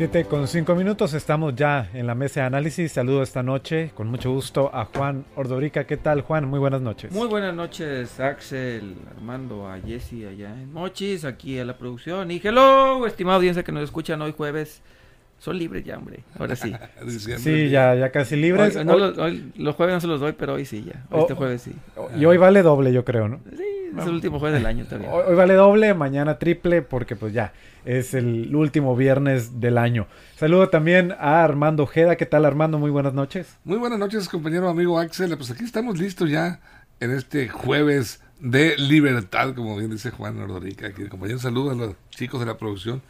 Siete con cinco minutos, estamos ya en la mesa de análisis. Saludo esta noche con mucho gusto a Juan Ordorica. ¿Qué tal, Juan? Muy buenas noches. Muy buenas noches, Axel, Armando, a Jesse allá en Mochis, aquí a la producción. Y hello, estimada audiencia que nos escuchan hoy jueves. Son libres ya, hombre. Ahora sí. sí, ya, ya casi libres. los, jueves no se los doy, pero hoy sí, ya. Este jueves sí. Y hoy vale doble, yo creo, ¿no? Sí, es el último jueves del año también. Hoy, vale doble, mañana triple, porque pues ya, es el último viernes del año. Saludo también a Armando Ojeda. ¿Qué tal, Armando? Muy buenas noches. Muy buenas noches, compañero amigo Axel. Pues aquí estamos listos ya en este jueves de libertad, como bien dice Juan Ordorica. Aquí, compañero, saludos a los chicos de la producción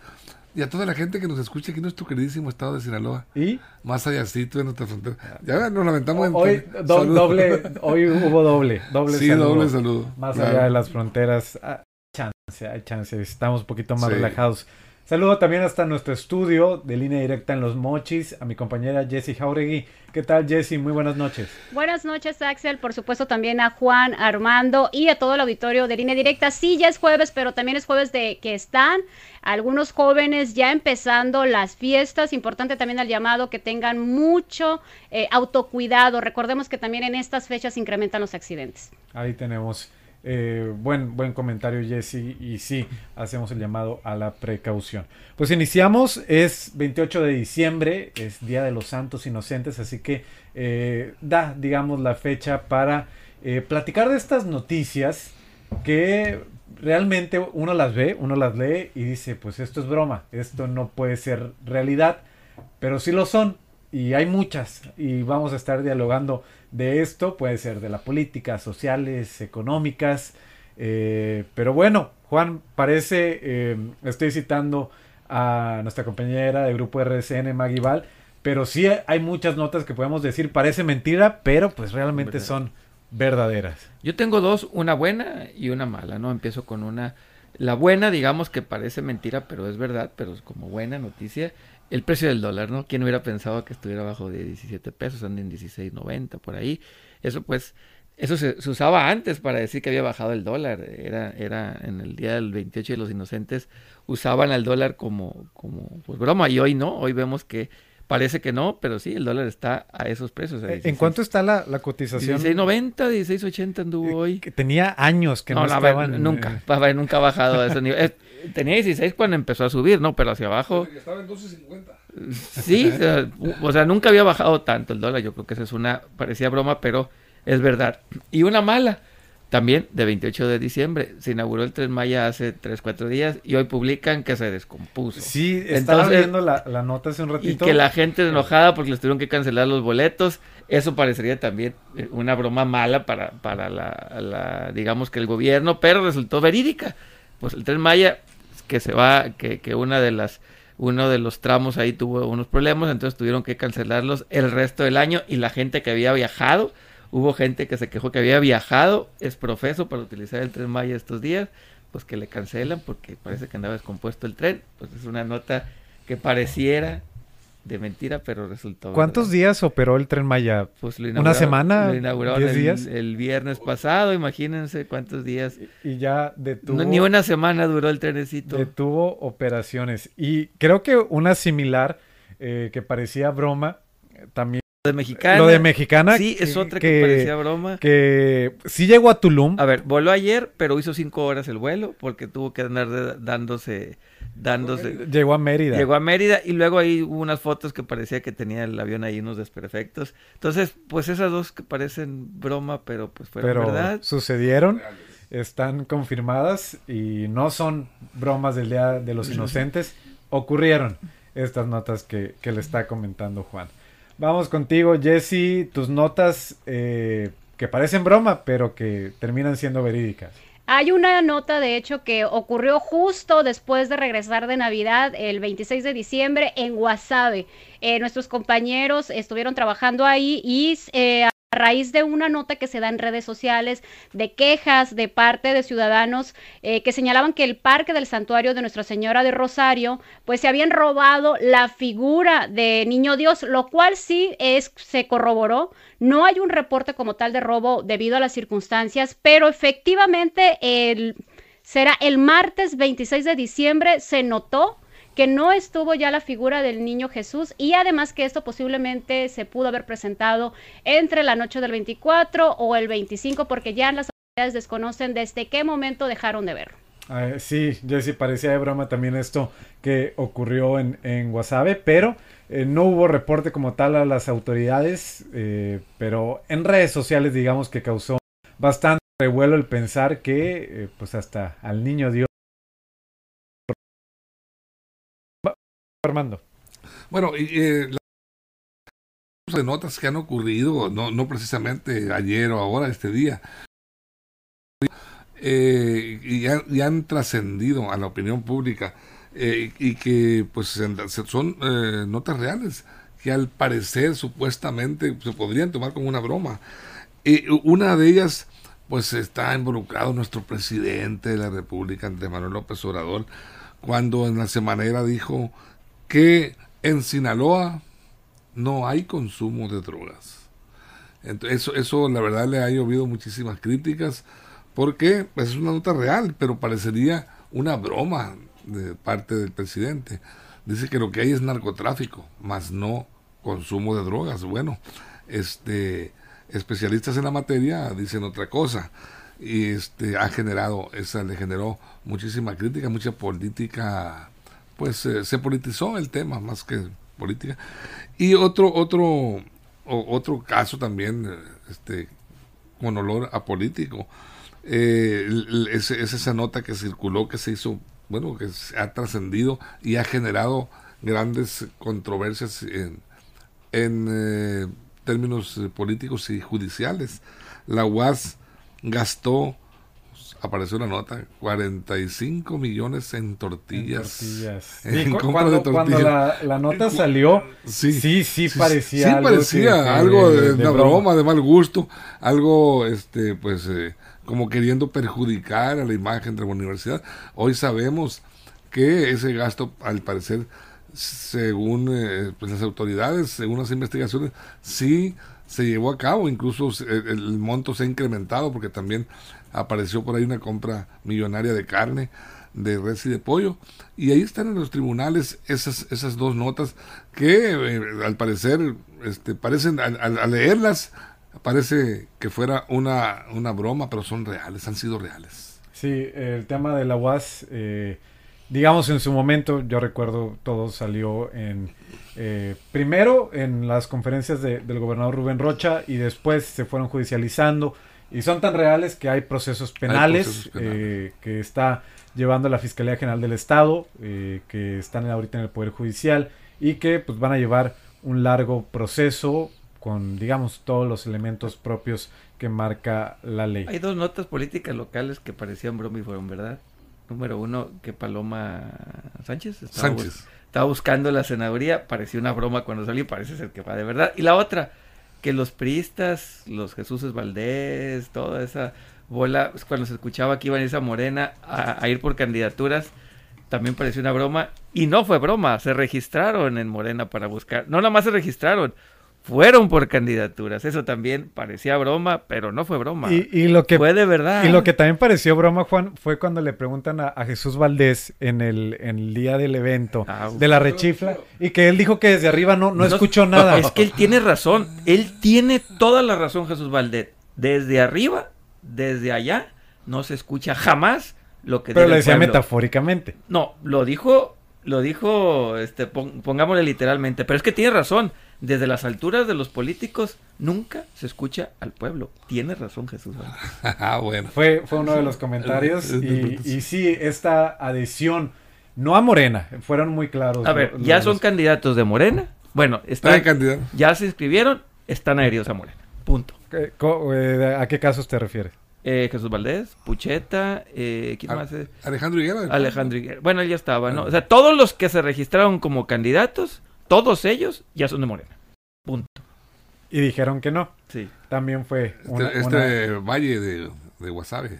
y a toda la gente que nos escucha aquí en nuestro queridísimo estado de Sinaloa. ¿Y? Más allá de nuestra frontera. Ya nos lamentamos en hoy, doble, hoy hubo doble, doble sí, doble saludo. Más allá de las fronteras. Hay ah, chance, hay chance. Estamos un poquito más relajados. Saludo también hasta nuestro estudio de línea directa en Los Mochis, a mi compañera Jessie Jauregui. ¿Qué tal, Jessie? Muy buenas noches. Buenas noches, Axel. Por supuesto, también a Juan, Armando y a todo el auditorio de línea directa. Sí, ya es jueves, pero también es jueves de que están algunos jóvenes ya empezando las fiestas. Importante también el llamado que tengan mucho eh, autocuidado. Recordemos que también en estas fechas incrementan los accidentes. Ahí tenemos eh, buen, buen comentario, Jesse. Y sí, hacemos el llamado a la precaución. Pues iniciamos, es 28 de diciembre, es Día de los Santos Inocentes, así que eh, da, digamos, la fecha para eh, platicar de estas noticias que realmente uno las ve, uno las lee y dice, pues esto es broma, esto no puede ser realidad, pero sí lo son y hay muchas y vamos a estar dialogando de esto, puede ser de la política, sociales, económicas, eh, pero bueno, Juan, parece, eh, estoy citando a nuestra compañera de grupo RSN, Maggie Val, pero sí hay muchas notas que podemos decir, parece mentira, pero pues realmente son verdaderas. Yo tengo dos, una buena y una mala, ¿no? Empiezo con una, la buena, digamos que parece mentira, pero es verdad, pero es como buena noticia, el precio del dólar, ¿no? ¿Quién hubiera pensado que estuviera bajo de 17 pesos, anda en 16.90 por ahí? Eso pues, eso se, usaba antes para decir que había bajado el dólar. Era, era en el día del 28 de los inocentes, usaban al dólar como, como pues broma. Y hoy no, hoy vemos que parece que no, pero sí, el dólar está a esos precios. ¿En cuánto está la, la cotización? 16.90, 16.80 anduvo hoy. Que tenía años que no, no nunca, nunca ha bajado a ese nivel. tenía 16 cuando empezó a subir, ¿no? Pero hacia abajo. Estaba en 12.50. Sí, o sea, nunca había bajado tanto el dólar. Yo creo que esa es una, parecía broma, pero es verdad. Y una mala, también de 28 de diciembre. Se inauguró el Tren Maya hace 3, 4 días y hoy publican que se descompuso. Sí, estaba viendo la, nota hace un ratito. Y que la gente enojada porque les tuvieron que cancelar los boletos. Eso parecería también eh, una broma mala para, para la, digamos que el gobierno, pero resultó verídica. Pues el Tren Maya que se va, que, que una de las uno de los tramos ahí tuvo unos problemas, entonces tuvieron que cancelarlos el resto del año y la gente que había viajado, hubo gente que se quejó que había viajado, es profeso para utilizar el tren Maya estos días, pues que le cancelan porque parece que andaba descompuesto el tren, pues es una nota que pareciera de mentira, pero resultó. ¿Cuántos días operó el tren Maya? Pues ¿Una semana? Lo inauguraron el, días? el viernes pasado, imagínense cuántos días. Y, ya detuvo. ni una semana duró el trenecito. Detuvo operaciones. Y creo que una similar eh, que parecía broma también de mexicana. Lo de mexicana. Sí, es otra que, parecía broma. Que sí llegó a Tulum. A ver, voló ayer, pero hizo cinco horas el vuelo porque tuvo que andar dándose dándose. Llegó a Mérida. Llegó a Mérida y luego ahí hubo unas fotos que parecía que tenía el avión ahí unos desperfectos. Entonces, pues esas dos que parecen broma, pero pues fueron pero verdad. Sucedieron, están confirmadas y no son bromas del Día de los Inocentes. Ocurrieron estas notas que, que le está comentando Juan. Vamos contigo, Jesse. Tus notas, eh, que parecen broma, pero que terminan siendo verídicas. Hay una nota, de hecho, que ocurrió justo después de regresar de Navidad, el 26 de diciembre, en Guasave. Eh, nuestros compañeros estuvieron trabajando ahí y eh, a raíz de una nota que se da en redes sociales de quejas de parte de ciudadanos eh, que señalaban que el parque del santuario de Nuestra Señora de Rosario, pues se habían robado la figura de Niño Dios, lo cual sí es, se corroboró. No hay un reporte como tal de robo debido a las circunstancias, pero efectivamente el, será el martes 26 de diciembre se notó que no estuvo ya la figura del niño Jesús y además que esto posiblemente se pudo haber presentado entre la noche del 24 o el 25 porque ya las autoridades desconocen desde qué momento dejaron de verlo. sí, Jesse, parecía de broma también esto que ocurrió en, en Guasave, pero eh, no hubo reporte como tal a las autoridades, eh, pero en redes sociales digamos que causó bastante revuelo el pensar que eh, pues hasta al niño Dios Armando. Bueno, eh, las notas que han ocurrido, no, no precisamente ayer o ahora, este día, eh, y, han trascendido a la opinión pública eh, y que pues son eh, notas reales que al parecer supuestamente se podrían tomar como una broma. Y una de ellas pues está involucrado nuestro presidente de la República, Andrés Manuel López Obrador, cuando en la semanera dijo que en Sinaloa no hay consumo de drogas. Eso, eso la verdad le ha llovido muchísimas críticas porque pues, es una nota real, pero parecería una broma de parte del presidente. Dice que lo que hay es narcotráfico, más no consumo de drogas. Bueno, este especialistas en la materia dicen otra cosa y este ha generado esa le generó muchísima crítica, mucha política pues eh, se politizó el tema más que política. Y otro, otro, otro caso también, eh, este, con olor a político, eh, es, esa nota que circuló, que se hizo, bueno, que ha trascendido y ha generado grandes controversias en, en términos políticos y judiciales. La UAS gastó apareció una nota, 45 millones en tortillas. En tortillas. cuando, cuando la, nota salió, sí, sí, sí, parecía sí, algo, parecía algo de, una broma. de mal gusto, algo, este, pues, eh, como queriendo perjudicar a la imagen de la universidad. Hoy sabemos que ese gasto, al parecer, según eh, pues las autoridades, según las investigaciones, sí se llevó a cabo, incluso el monto se ha incrementado porque también apareció por ahí una compra millonaria de carne, de res y de pollo. Y ahí están en los tribunales esas, esas dos notas que eh, al parecer este, parecen, al, leerlas, parece que fuera una, una broma, pero son reales, han sido reales. Sí, el tema de la UAS, eh, digamos en su momento, yo recuerdo todo salió en... Eh, primero en las conferencias del gobernador Rubén Rocha y después se fueron judicializando y son tan reales que hay procesos penales, eh, que está llevando la Fiscalía General del Estado, eh, que están ahorita en el Poder Judicial y que pues van a llevar un largo proceso con, digamos, todos los elementos propios que marca la ley. Hay dos notas políticas locales que parecían broma y fueron verdad. Número uno, que Paloma Sánchez estaba, estaba buscando la senaduría, parecía una broma cuando salió, parece ser que va de verdad. Y la otra, que los priistas, los Jesús Valdés, toda esa bola, pues, cuando se escuchaba que iban a esa morena a, ir por candidaturas, también pareció una broma. Y no fue broma, se registraron en Morena para buscar. No nada más se registraron, fueron por candidaturas. Eso también parecía broma, pero no fue broma. Y, lo que fue de verdad. Y lo que también pareció broma, Juan, fue cuando le preguntan a, Jesús Valdés en el, en el día del evento ah, de la rechifla y que él dijo que desde arriba no, no, escuchó nada. Es que él tiene razón. Él tiene toda la razón, Jesús Valdés. Desde arriba, desde allá, no se escucha jamás lo que Pero lo decía metafóricamente. No, lo dijo, lo dijo, este, pongámosle literalmente. Pero es que tiene razón desde las alturas de los políticos nunca se escucha al pueblo. Tiene razón Jesús. ah, bueno. Fue, fue uno de los comentarios y, y sí, esta adhesión, no a Morena, fueron muy claros. A ver, ya son candidatos de Morena. Bueno, están, ya se inscribieron, están adheridos a Morena. Punto. Eh, eh, ¿A qué casos te refieres? Eh, Jesús Valdés, Pucheta, eh, ¿quién A- más? es? Alejandro Higuera. Alejandro Higuera. Bueno, él ya estaba, ¿no? O sea, todos los que se registraron como candidatos, todos ellos ya son de Morena. Punto. Y dijeron que no. Sí. También fue Este, una, este Valle de, de Wasabi.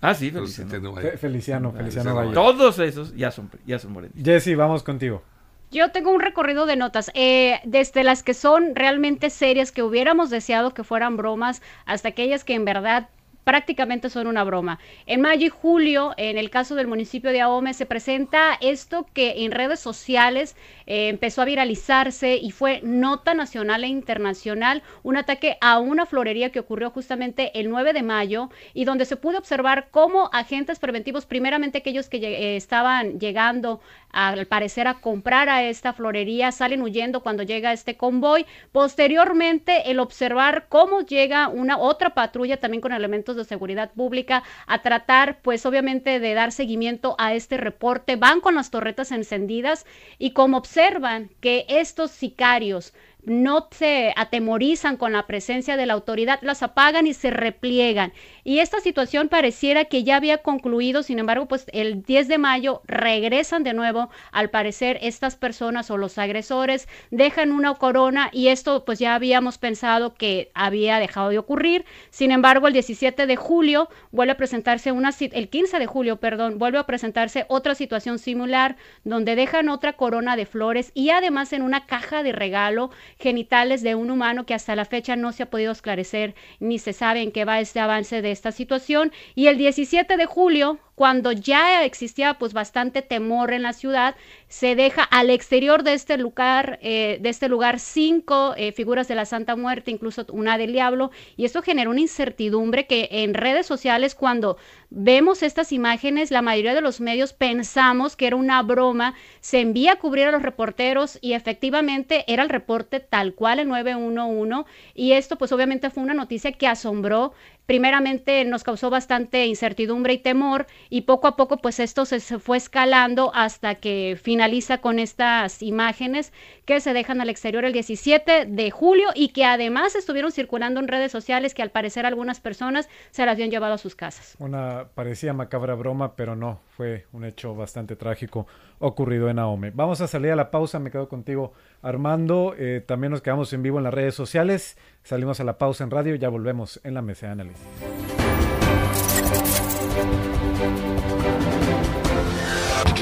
Ah, sí, Feliciano. este. Fe- Feliciano, Feliciano Feliciano Valle. Todos esos ya son, ya son morenos. Jesse, vamos contigo. Yo tengo un recorrido de notas, eh, desde las que son realmente serias, que hubiéramos deseado que fueran bromas, hasta aquellas que en verdad prácticamente son una broma. En mayo y julio, en el caso del municipio de Ahome, se presenta esto que en redes sociales eh, empezó a viralizarse y fue nota nacional e internacional, un ataque a una florería que ocurrió justamente el 9 de mayo y donde se pudo observar cómo agentes preventivos, primeramente aquellos que eh, estaban llegando al parecer a comprar a esta florería, salen huyendo cuando llega este convoy. Posteriormente, el observar cómo llega una otra patrulla también con elementos de seguridad pública a tratar, pues obviamente, de dar seguimiento a este reporte. Van con las torretas encendidas y como observan que estos sicarios no se atemorizan con la presencia de la autoridad, las apagan y se repliegan. Y esta situación pareciera que ya había concluido, sin embargo, pues el 10 de mayo regresan de nuevo, al parecer estas personas o los agresores dejan una corona y esto pues ya habíamos pensado que había dejado de ocurrir. Sin embargo, el 17 de julio vuelve a presentarse una el 15 de julio, perdón, vuelve a presentarse otra situación similar donde dejan otra corona de flores y además en una caja de regalo genitales de un humano que hasta la fecha no se ha podido esclarecer ni se sabe en qué va este avance de esta situación. Y el 17 de julio, cuando ya existía pues bastante temor en la ciudad, se deja al exterior de este lugar, eh, de este lugar cinco eh, figuras de la Santa Muerte, incluso una del diablo, y esto genera una incertidumbre que en redes sociales cuando vemos estas imágenes, la mayoría de los medios pensamos que era una broma, se envía a cubrir a los reporteros y efectivamente era el reporte tal cual el 911 y esto pues obviamente fue una noticia que asombró primeramente nos causó bastante incertidumbre y temor y poco a poco pues esto se, se fue escalando hasta que finaliza con estas imágenes que se dejan al exterior el 17 de julio y que además estuvieron circulando en redes sociales que al parecer algunas personas se las habían llevado a sus casas. Una parecía macabra broma, pero no, fue un hecho bastante trágico ocurrido en Ahome. Vamos a salir a la pausa, me quedo contigo Armando, eh, también nos quedamos en vivo en las redes sociales, salimos a la pausa en radio, ya volvemos en la mesa de análisis.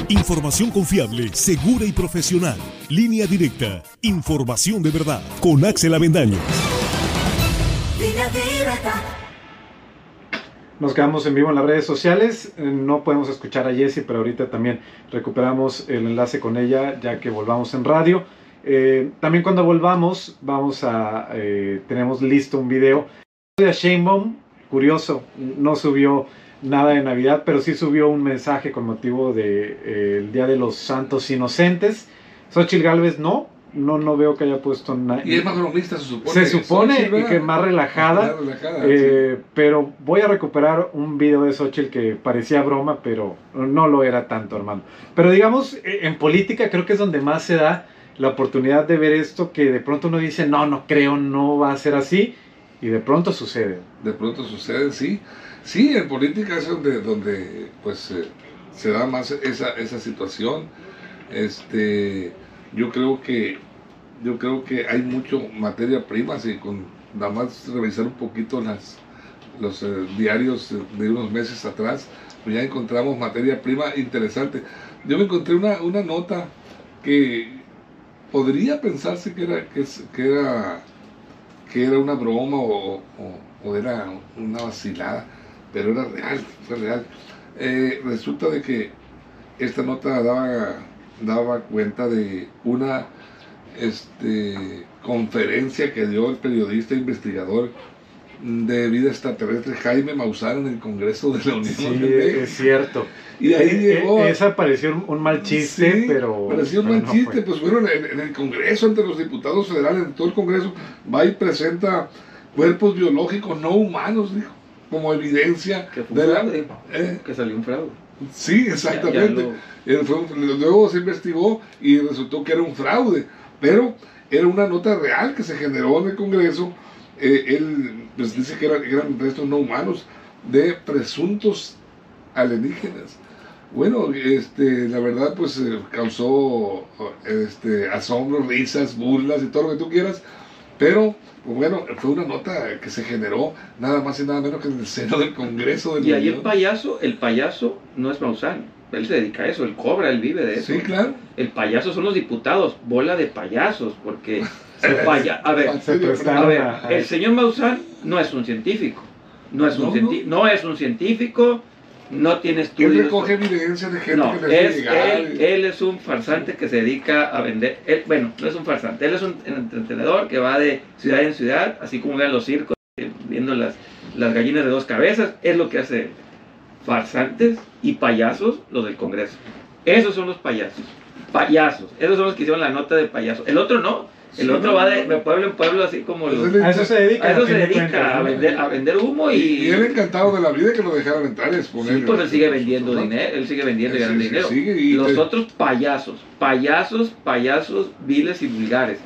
Información confiable, segura y profesional. Línea directa. Información de verdad. Con Axel Avendaño. Nos quedamos en vivo en las redes sociales. Eh, No podemos escuchar a Jessie, pero ahorita también recuperamos el enlace con ella ya que volvamos en radio. Eh, también cuando volvamos vamos a eh, tenemos listo un video de Sheinbaum. Curioso, no subió nada de Navidad, pero sí subió un mensaje con motivo del de, eh, Día de los Santos Inocentes. Xochitl Galvez no, no, no veo que haya puesto nada. Y es más bromista, se supone. Se supone Xochitl, y que más relajada. Más relajada, Eh, pero voy a recuperar un video de Xochitl que parecía broma, pero no lo era tanto, hermano. Pero digamos, eh, en política creo que es donde más se da la oportunidad de ver esto que de pronto uno dice, no, no creo, no va a ser así, y de pronto sucede. de pronto sucede, sí. Sí, en política es donde, donde pues eh, se da más esa, esa situación. Este, yo creo que yo creo que hay mucho materia prima, si con nada más revisar un poquito las los eh, diarios de unos meses atrás, pues ya encontramos materia prima interesante. Yo me encontré una, una nota que podría pensarse que era que, era que era una broma o, o- o era una vacilada, pero era real, fue real. Eh, resulta de que esta nota daba, daba cuenta de una este, conferencia que dio el periodista investigador de vida extraterrestre Jaime Maussan en el Congreso de la Unión Sí, Europea. es cierto. Y de ahí Eh, llegó... eh, esa pareció un, mal chiste, Sí, pero... Parecía un mal no chiste, fue. pues bueno, en, en el Congreso, entre los diputados federales, en todo el Congreso, va y presenta cuerpos biológicos no humanos, dijo, como evidencia Que fue de un la... fraude. ¿Eh? Que salió un fraude. Sí, exactamente. Ya- ya fue un- luego se investigó y resultó que era un fraude, pero era una nota real que se generó en el Congreso eh, él pues, dice que eran, eran restos no humanos de presuntos alienígenas. Bueno, este, la verdad pues eh, causó este, asombro, risas, burlas y todo lo que tú quieras, pero pues, bueno, fue una nota que se generó nada más y nada menos que en el seno del Congreso del Y ahí el payaso, el payaso no es Maussan, él se dedica a eso, él cobra, él vive de eso. Sí, claro. El payaso son los diputados, bola de payasos, porque el paya- a ver, a ver, el señor Maussan no es un científico, no es un, No, cienti- no es un científico, no tiene Él estudios. recoge evidencia de gente No, que es, él, él es un farsante que se dedica a vender. él- bueno, no es un farsante, él es un entretenedor que va de ciudad en ciudad, así como vean los circos, eh, viendo las, las gallinas de dos cabezas. Es lo que hace él. farsantes y payasos, los del Congreso. Esos son los payasos. Payasos. Esos son los que hicieron la nota de payaso. El otro no. El Sí, otro no, va de, de pueblo en pueblo, así como los. A eso se dedica. A eso se dedica, a vender, a vender humo y. Y él encantado de la vida que lo dejaran entrar y exponer. Sí, pues él sigue vendiendo dinero, él sigue vendiendo y ganando sí, dinero. sigue y Los te- otros payasos, payasos, payasos viles y vulgares.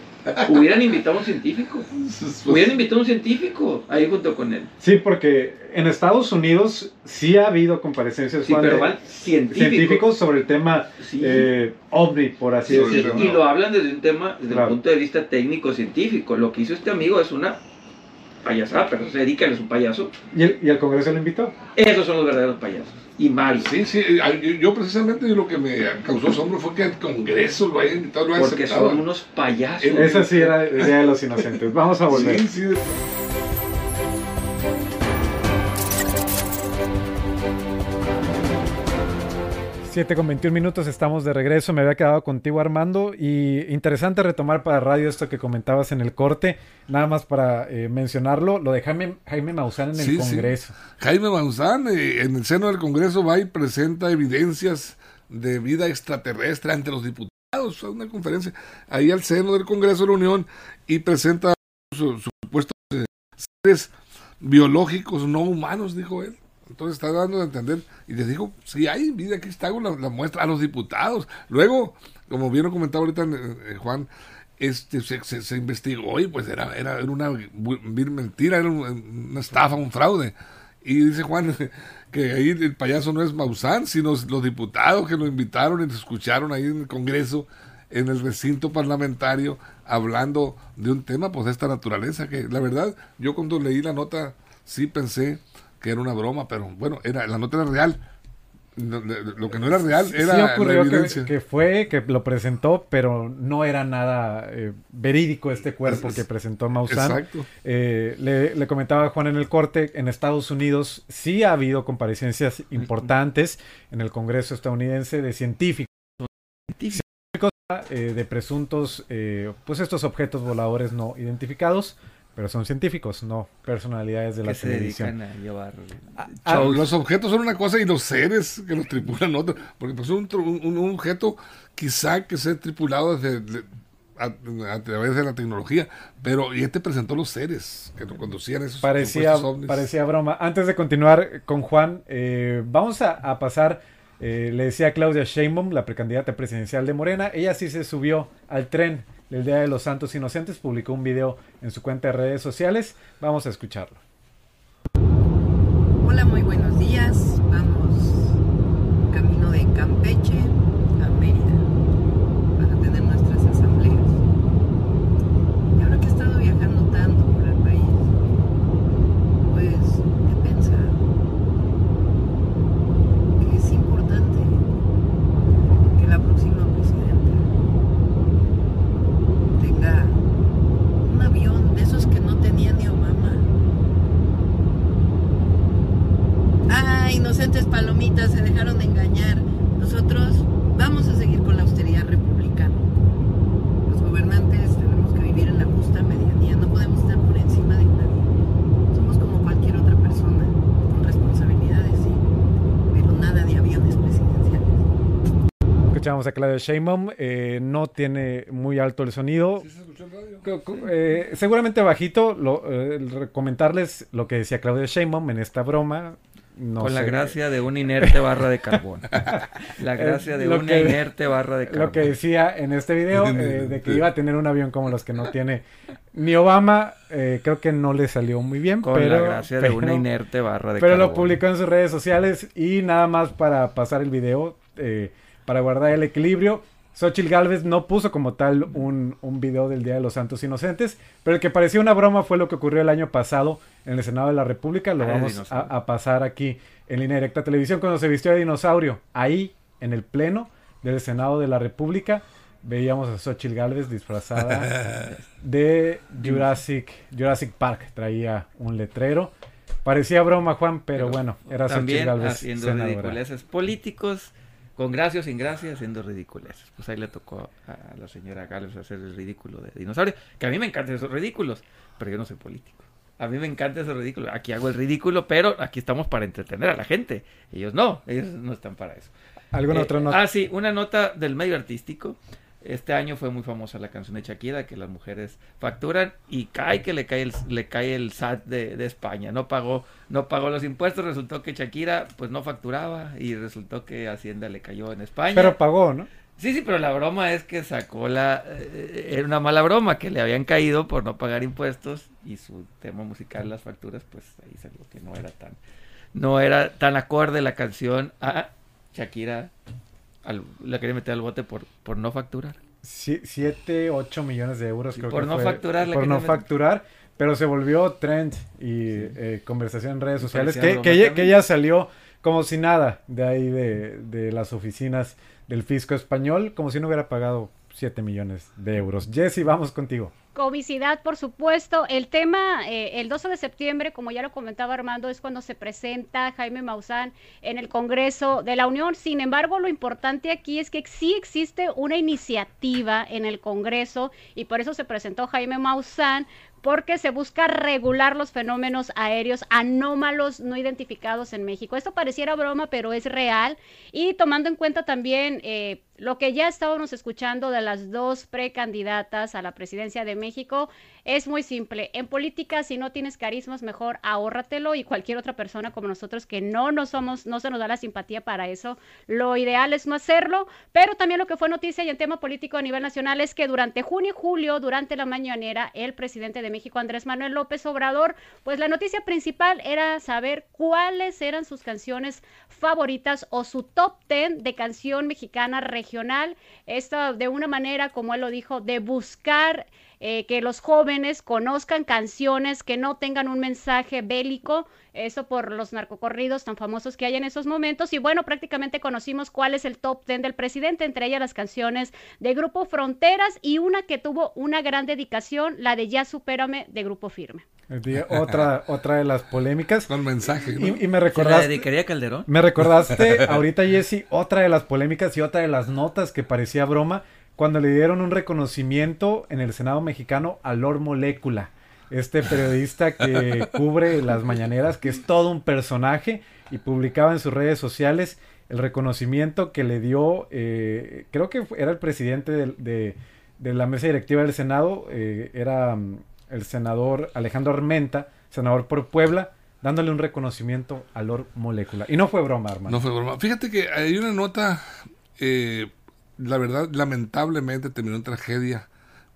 Hubieran invitado a un científico. Hubieran invitado a un científico ahí junto con él. Sí, porque en Estados Unidos sí ha habido comparecencias Sí, pero científico. científicos sobre el tema Sí. eh, ovni, por así Sí, decirlo. y ¿no? lo hablan desde un tema, desde Claro. el punto de vista técnico-científico. Lo que hizo este amigo es una payasada, pero se dedica, él es un payaso. ¿Y, el, y el Congreso lo invitó. Esos son los verdaderos payasos. Y malos. Sí, sí, yo, yo precisamente lo que me causó asombro fue que el Congreso lo haya invitado, lo haya Porque aceptado. son unos payasos. Esa sí era el Día de los Inocentes. Vamos a volver. Sí, sí. Siete con 21 minutos, estamos de regreso. Me había quedado contigo, Armando. Y interesante retomar para radio esto que comentabas en el corte. Nada más para eh, mencionarlo, lo de Jaime, Jaime Maussan en el Sí, sí. Congreso. Jaime Maussan eh, en el seno del Congreso va y presenta evidencias de vida extraterrestre ante los diputados. Fue una conferencia ahí al seno del Congreso de la Unión y presenta supuestos eh, seres biológicos no humanos, dijo él. Entonces está dando a entender y les digo, si hay vida, aquí está la, la muestra a los diputados. Luego, como vieron comentado ahorita eh, Juan, este se, investigó y pues era, era, era una mentira, era un- una estafa, un fraude. Y dice Juan que ahí el payaso no es Maussan, sino los diputados que lo invitaron y lo escucharon ahí en el Congreso, en el recinto parlamentario, hablando de un tema pues de esta naturaleza, que la verdad, yo cuando leí la nota sí pensé que era una broma, pero bueno, era la nota era real. Lo, que no era real Sí era la ocurrió evidencia. que, que fue, que lo presentó, pero no era nada eh, verídico este cuerpo Es- que presentó Maussan. Exacto. Eh, le, le comentaba a Juan en el corte, en Estados Unidos sí ha habido comparecencias importantes en el Congreso estadounidense de científicos, científicos, eh, de presuntos, eh, pues estos objetos voladores no identificados, pero son científicos, no personalidades de la se televisión. dedican a llevar Ah, Ah, los objetos son una cosa y los seres que los tripulan otra. Porque pues un, tru- un, un objeto quizá que sea tripulado desde, de- a, a través de la tecnología. Pero y este presentó los seres que lo conducían esos parecía, ovnis. parecía broma. Antes de continuar con Juan, eh, vamos a, a pasar. eh, le decía a Claudia Sheinbaum, la precandidata presidencial de Morena, ella sí se subió al tren del Día de los Santos Inocentes, publicó un video en su cuenta de redes sociales. Vamos a escucharlo. Hola, muy buenos días. Vamos camino de Campeche a Mérida para tener nuestras asambleas. Y ahora que he estado viajando tanto por el país, pues he pensado que es importante que la próxima presidenta tenga un avión de esos que no tenía ni Obama. Ah, inocentes palomitas, se dejaron de engañar. Nosotros vamos a seguir con la austeridad republicana. Los gobernantes tenemos que vivir en la justa medianía, no podemos estar por encima de nadie. Somos como cualquier otra persona, con responsabilidades, sí, pero nada de aviones presidenciales. Escuchamos a Claudia Sheinbaum, eh, no tiene muy alto el sonido. ¿Sí se escuchó en radio? Eh, seguramente bajito, lo, eh, el comentarles lo que decía Claudia Sheinbaum en esta broma. no Con la gracia de una inerte barra de carbón. La gracia de Lo una que- inerte barra de carbón. Lo que decía en este video, eh, de que iba a tener un avión como los que no tiene ni Obama, eh, creo que no le salió muy bien, Con pero, la gracia de una pero- inerte barra de pero carbón. lo publicó en sus redes sociales y nada más para pasar el video, eh, para guardar el equilibrio. Xochitl Galvez no puso como tal un, un video del Día de los Santos Inocentes, pero el que parecía una broma fue lo que ocurrió el año pasado en el Senado de la República. Lo Ah, vamos a, pasar aquí en línea directa televisión cuando se vistió de dinosaurio. Ahí, en el pleno del Senado de la República, veíamos a Xochitl Galvez disfrazada de Jurassic, Jurassic Park. Traía un letrero. Parecía broma, Juan, pero, bueno, era Xochitl Galvez. haciendo senadora. ridiculeces políticos, con gracia o sin gracia, haciendo ridiculeces. Pues ahí le tocó a la señora Gales hacer el ridículo de dinosaurio, que a mí me encantan esos ridículos, pero yo no soy político. A mí me encanta ese ridículo. Aquí hago el ridículo, pero aquí estamos para entretener a la gente. Ellos no, ellos no están para eso. ¿Alguna Eh, otra nota? Ah, sí, una nota del medio artístico. Este año fue muy famosa la canción de Shakira, que las mujeres facturan y cae que le cae el, le cae el SAT de, de España. No pagó, no pagó los impuestos, resultó que Shakira pues no facturaba y resultó que Hacienda le cayó en España. Pero pagó, ¿no? Sí, sí, pero la broma es que sacó la... eh, era una mala broma, que le habían caído por no pagar impuestos y su tema musical, las facturas, pues ahí salió que no era tan... No era tan acorde la canción a Shakira. Al- la quería meter al bote por, por no facturar. 7, 8 millones de euros Sí, creo por que no fue, facturar Por no facturar, pero se volvió trend y eh, conversación en redes Me sociales. Que, que, ella, que ella salió como si nada de ahí de, de las oficinas del fisco español, como si no hubiera pagado 7 millones de euros. Jesse, vamos contigo. Comicidad, por supuesto. El tema, eh, el 12 de septiembre, como ya lo comentaba Armando, es cuando se presenta Jaime Maussan en el Congreso de la Unión. Sin embargo, lo importante aquí es que sí existe una iniciativa en el Congreso y por eso se presentó Jaime Maussan porque se busca regular los fenómenos aéreos anómalos no identificados en México. Esto pareciera broma, pero es real. Y tomando en cuenta también eh, lo que ya estábamos escuchando de las dos precandidatas a la presidencia de México, es muy simple. En política, si no tienes carismas, mejor ahórratelo y cualquier otra persona como nosotros que no nos somos, no se nos da la simpatía para eso, lo ideal es no hacerlo. Pero también lo que fue noticia y en tema político a nivel nacional es que durante junio y julio, durante la mañanera, el presidente de México, Andrés Manuel López Obrador, pues la noticia principal era saber cuáles eran sus canciones favoritas o su top 10 de canción mexicana regional. Esto de una manera, como él lo dijo, de buscar eh, que los jóvenes conozcan canciones que no tengan un mensaje bélico, eso por los narcocorridos tan famosos que hay en esos momentos. Y bueno, prácticamente conocimos cuál es el top 10 del presidente, entre ellas las canciones de Grupo Fronteras y una que tuvo una gran dedicación, la de Ya Supérame de Grupo Firme. Otra, otra de las polémicas. Con mensaje. ¿no? Y, y me ¿Se la recordaste, dedicaría a Calderón? me recordaste ahorita, Jesse, otra de las polémicas y otra de las notas que parecía broma cuando le dieron un reconocimiento en el Senado mexicano a Lord Molécula, este periodista que cubre las mañaneras, que es todo un personaje y publicaba en sus redes sociales el reconocimiento que le dio, eh, creo que era el presidente de la mesa directiva del Senado, eh, era mm, el senador Alejandro Armenta, senador por Puebla, dándole un reconocimiento a Lord Molécula. Y no fue broma, hermano. No fue broma. Fíjate que hay una nota, eh, la verdad, lamentablemente terminó en tragedia,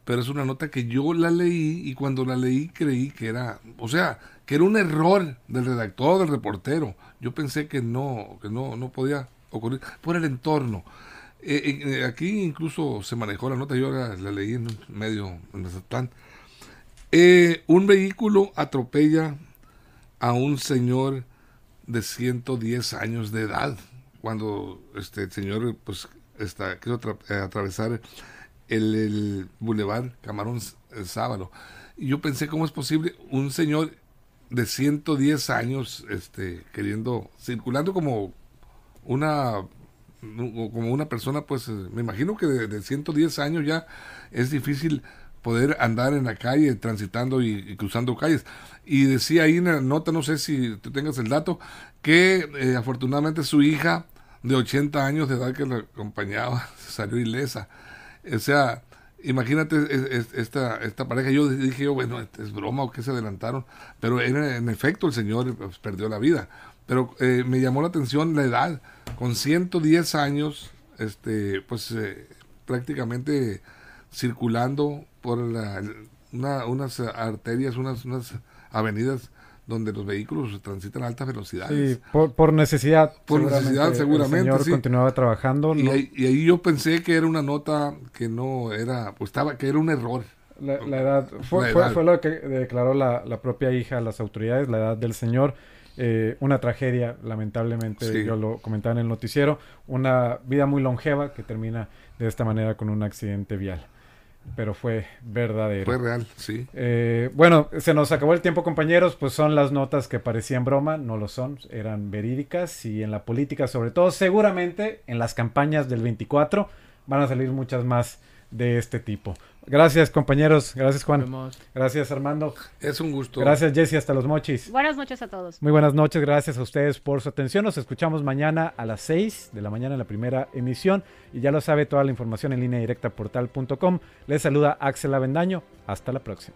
pero es una nota que yo la leí y cuando la leí creí que era, o sea, que era un error del redactor, del reportero. Yo pensé que no, que no, no podía ocurrir por el entorno. Eh, eh, aquí incluso se manejó la nota, yo la, leí en medio, en Mazatlán. Eh, un vehículo atropella a un señor de 110 años de edad cuando este señor pues está quiso atra- eh, atravesar el, el bulevar Camarón Sábalo y yo pensé cómo es posible un señor de 110 años este queriendo circulando como una como una persona pues eh, me imagino que de, de 110 años ya es difícil poder andar en la calle transitando y, y cruzando calles. Y decía ahí en la nota no sé si tú tengas el dato que eh, afortunadamente su hija de 80 años de edad que la acompañaba salió ilesa. O sea imagínate es- es- esta esta pareja. Yo dije yo bueno es broma o que se adelantaron pero era, en efecto el señor pues, perdió la vida. Pero eh, me llamó la atención la edad. Con 110 años, este, pues eh, prácticamente circulando por la, una- unas arterias, unas, unas avenidas donde los vehículos transitan a altas velocidades. Sí, por, por necesidad. Por necesidad, seguramente, El señor sí. continuaba trabajando. Y, no- ahí, y ahí yo pensé que era una nota que no era, pues estaba, que era un error. La, la edad, fue, La fue- fue lo que declaró la, la propia hija a las autoridades, la edad del señor. eh, una tragedia, lamentablemente, Sí. yo lo comentaba en el noticiero, una vida muy longeva que termina de esta manera con un accidente vial. Pero fue verdadero. Fue real, sí. Eh, bueno, se nos acabó el tiempo, compañeros. Pues son las notas que parecían broma, no lo son, eran verídicas. Y en la política, sobre todo, seguramente en las campañas del 24 van a salir muchas más de este tipo. Gracias, compañeros. Gracias, Juan. Gracias, Armando. Es un gusto. Gracias, Jesse. Hasta los mochis. Buenas noches a todos. Muy buenas noches, gracias a ustedes por su atención. Nos escuchamos mañana a las 6 de la mañana en la primera emisión. Y ya lo sabe, toda la información en línea directa portal.com. Les saluda Axel Avendaño. Hasta la próxima.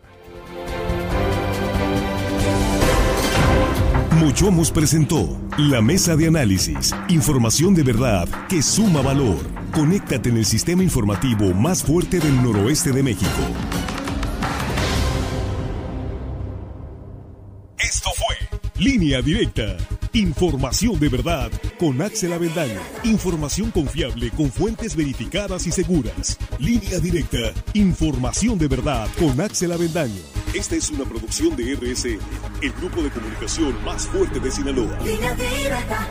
Mochomos presentó la mesa de análisis. Información de verdad que suma valor. Conéctate en el sistema informativo más fuerte del noroeste de México. Esto fue Línea Directa. Información de verdad con Axel Avendaño. Información confiable con fuentes verificadas y seguras. Línea Directa. Información de verdad con Axel Avendaño. Esta es una producción de RSN, el grupo de comunicación más fuerte de Sinaloa. Línea directa.